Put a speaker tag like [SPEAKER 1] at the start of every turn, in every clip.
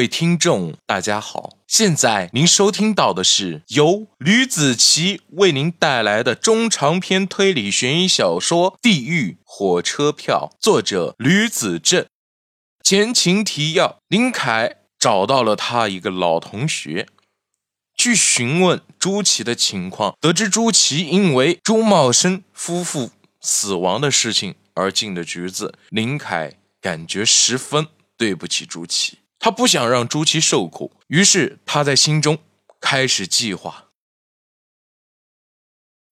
[SPEAKER 1] 各位听众，大家好！现在您收听到的是由吕子奇为您带来的中长篇推理悬疑小说《地狱火车票》，作者吕子正。前情提要：林凯找到了他一个老同学，去询问朱琪的情况，得知朱琪因为朱茂生夫妇死亡的事情而进的局子。林凯感觉十分对不起朱琪。他不想让朱七受苦，于是他在心中开始计划。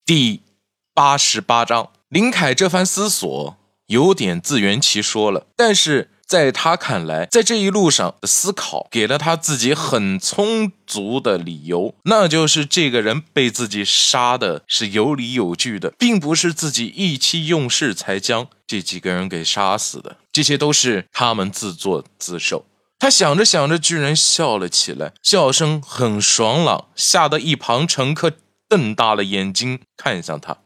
[SPEAKER 1] 第八十八章，林凯这番思索有点自圆其说了，但是在他看来，在这一路上的思考给了他自己很充足的理由，那就是这个人被自己杀的是有理有据的，并不是自己意气用事才将这几个人给杀死的，这些都是他们自作自受。他想着想着，居然笑了起来，笑声很爽朗，吓得一旁乘客瞪大了眼睛看向他。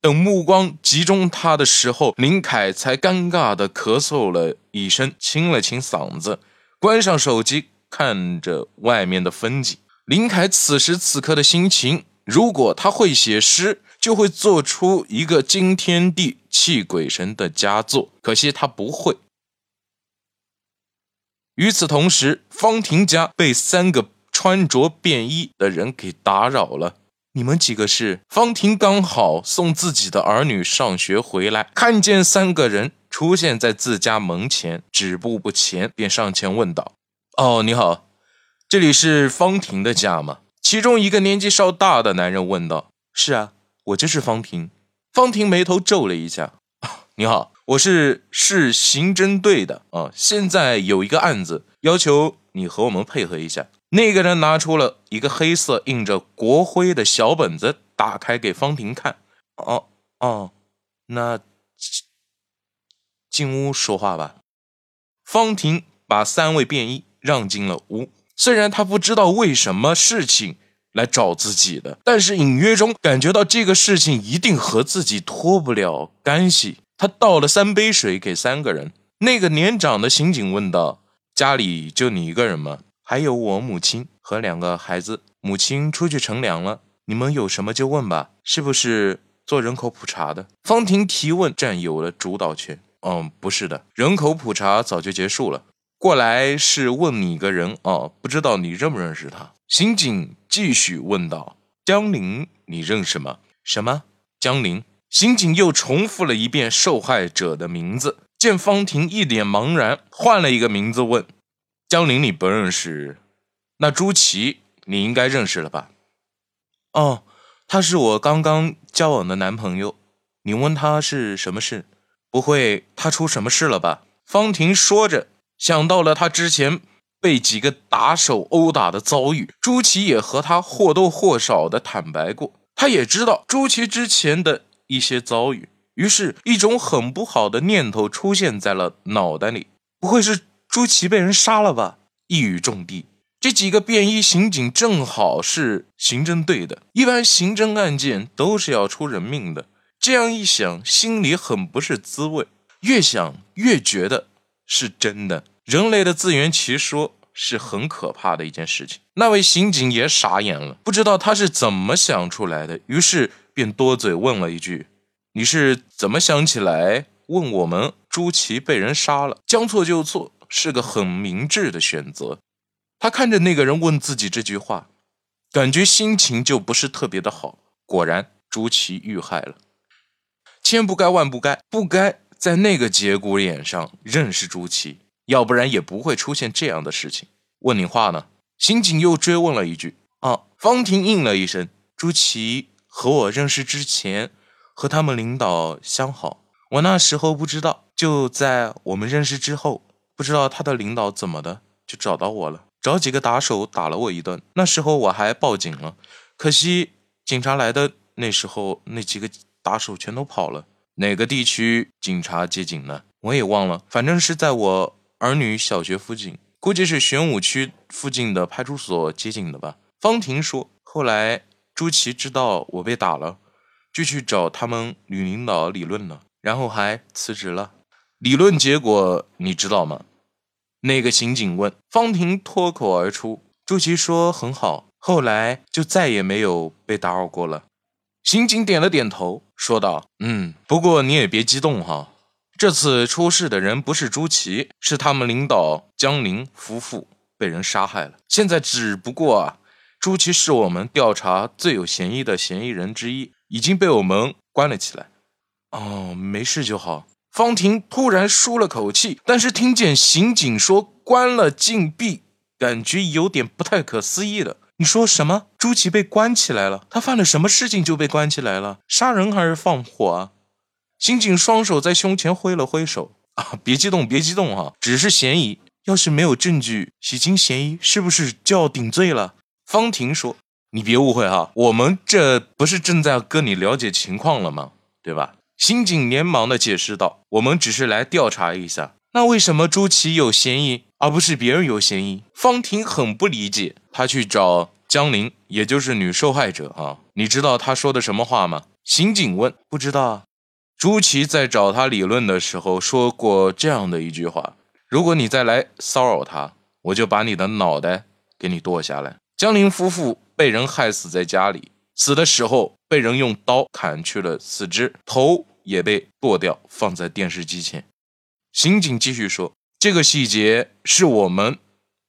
[SPEAKER 1] 等目光集中他的时候，林凯才尴尬的咳嗽了一声，清了清嗓子，关上手机，看着外面的风景。林凯此时此刻的心情，如果他会写诗，就会做出一个惊天地泣鬼神的佳作。可惜他不会。与此同时，方婷家被三个穿着便衣的人给打扰了。你们几个是？方婷刚好送自己的儿女上学回来，看见三个人出现在自家门前，止步不前，便上前问道：“哦，你好，这里是方婷的家吗？”其中一个年纪稍大的男人问道：“是啊，我就是方婷。”方婷眉头皱了一下：“你好。”我是市刑侦队的啊，现在有一个案子，要求你和我们配合一下。那个人拿出了一个黑色印着国徽的小本子，打开给方婷看。哦哦，那进屋说话吧。方婷把三位便衣让进了屋。虽然他不知道为什么事情来找自己的，但是隐约中感觉到这个事情一定和自己脱不了干系。他倒了三杯水给三个人。那个年长的刑警问道：“家里就你一个人吗？还有我母亲和两个孩子。母亲出去乘凉了。你们有什么就问吧。是不是做人口普查的？”方婷提问占有了主导权。嗯，不是的，人口普查早就结束了。过来是问你个人哦，不知道你认不认识他？刑警继续问道：“江林，你认识吗？”什么？江林？刑警又重复了一遍受害者的名字，见方婷一脸茫然，换了一个名字问：“江林，你不认识？那朱琪你应该认识了吧？”“哦，他是我刚刚交往的男朋友。你问他是什么事？不会他出什么事了吧？”方婷说着，想到了他之前被几个打手殴打的遭遇，朱琪也和他或多或少的坦白过，他也知道朱琪之前的。一些遭遇，于是，一种很不好的念头出现在了脑袋里。不会是朱祁被人杀了吧？一语中的，这几个便衣刑警正好是刑侦队的，一般刑侦案件都是要出人命的。这样一想，心里很不是滋味。越想越觉得是真的。人类的自圆其说是很可怕的一件事情。那位刑警也傻眼了，不知道他是怎么想出来的，于是。便多嘴问了一句：“你是怎么想起来问我们朱祁被人杀了？将错就错是个很明智的选择。”他看着那个人问自己这句话，感觉心情就不是特别的好。果然，朱祁遇害了。千不该万不该，不该在那个节骨眼上认识朱祁，要不然也不会出现这样的事情。问你话呢？刑警又追问了一句：“啊！”方婷应了一声：“朱祁。”和我认识之前，和他们领导相好，我那时候不知道。就在我们认识之后，不知道他的领导怎么的，就找到我了，找几个打手打了我一顿。那时候我还报警了，可惜警察来的那时候，那几个打手全都跑了。哪个地区警察接警呢？我也忘了，反正是在我儿女小学附近，估计是玄武区附近的派出所接警的吧。方婷说，后来。朱祁知道我被打了，就去找他们女领导理论了，然后还辞职了。理论结果你知道吗？那个刑警问。方婷脱口而出：“朱琪说很好，后来就再也没有被打扰过了。”刑警点了点头，说道：“嗯，不过你也别激动哈，这次出事的人不是朱琪，是他们领导江林夫妇被人杀害了。现在只不过，朱琪是我们调查最有嫌疑的嫌疑人之一，已经被我们关了起来。哦，没事就好。”方婷突然舒了口气，但是听见刑警说关了禁闭，感觉有点不太可思议了。你说什么？朱琪被关起来了？他犯了什么事情就被关起来了？杀人还是放火啊？刑警双手在胸前挥了挥手啊，别激动，别激动哈，只是嫌疑。要是没有证据，洗清嫌疑，是不是就要顶罪了？方婷说：“你别误会哈，我们这不是正在跟你了解情况了吗？对吧？”刑警连忙的解释道：“我们只是来调查一下，那为什么朱琪有嫌疑，而不是别人有嫌疑？”方婷很不理解，她去找江玲，也就是女受害者啊，你知道他说的什么话吗？刑警问：“不知道啊。”朱琪在找他理论的时候说过这样的一句话：“如果你再来骚扰他，我就把你的脑袋给你剁下来。”江林夫妇被人害死在家里。死的时候被人用刀砍去了四肢，头也被剁掉，放在电视机前。刑警继续说：“这个细节是我们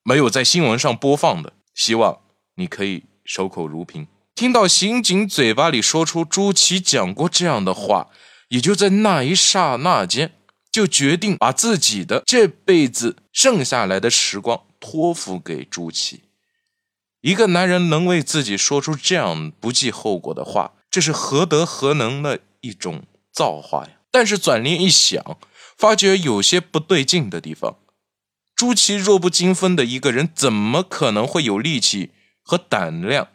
[SPEAKER 1] 没有在新闻上播放的，希望你可以守口如瓶。”听到刑警嘴巴里说出朱琪讲过这样的话，也就在那一刹那间，就决定把自己的这辈子剩下来的时光托付给朱琪。一个男人能为自己说出这样不计后果的话，这是何德何能的一种造化呀！但是转念一想，发觉有些不对劲的地方。朱祁弱不禁风的一个人，怎么可能会有力气和胆量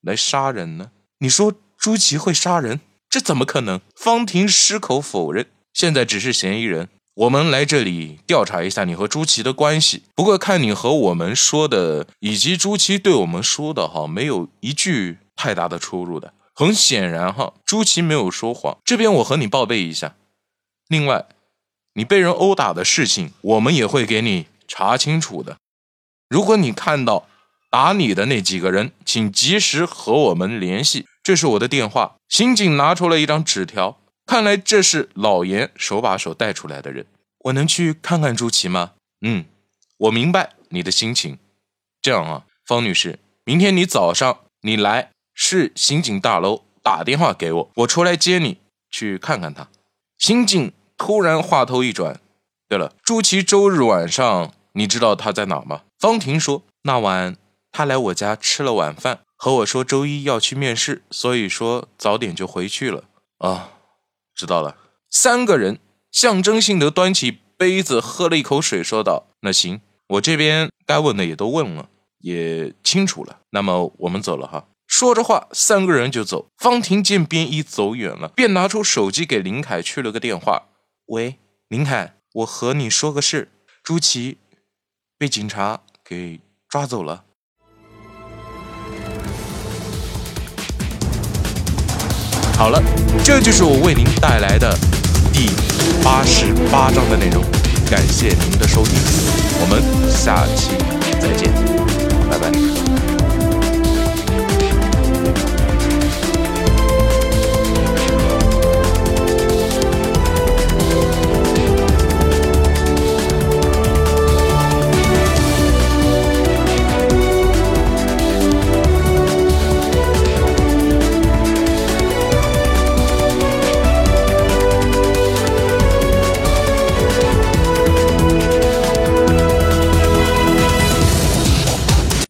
[SPEAKER 1] 来杀人呢？你说朱祁会杀人，这怎么可能？方婷矢口否认，现在只是嫌疑人。我们来这里调查一下你和朱祁的关系。不过看你和我们说的，以及朱祁对我们说的，哈，没有一句太大的出入的。很显然，哈，朱祁没有说谎。这边我和你报备一下。另外，你被人殴打的事情，我们也会给你查清楚的。如果你看到打你的那几个人，请及时和我们联系。这是我的电话。刑警拿出了一张纸条。看来这是老严手把手带出来的人。我能去看看朱琪吗？嗯，我明白你的心情。这样啊，方女士，明天你早上你来市刑警大楼打电话给我，我出来接你去看看他。刑警突然话头一转，对了，朱琪周日晚上你知道他在哪吗？方婷说，那晚他来我家吃了晚饭，和我说周一要去面试，所以说早点就回去了。啊。知道了，三个人象征性的端起杯子喝了一口水，说道：“那行，我这边该问的也都问了，也清楚了。那么我们走了哈。”说着话，三个人就走。方婷见便衣走远了，便拿出手机给林凯去了个电话：“喂，林凯，我和你说个事，朱琪被警察给抓走了。”好了，这就是我为您带来的第八十八章的内容。感谢您的收听，我们下期再见，拜拜。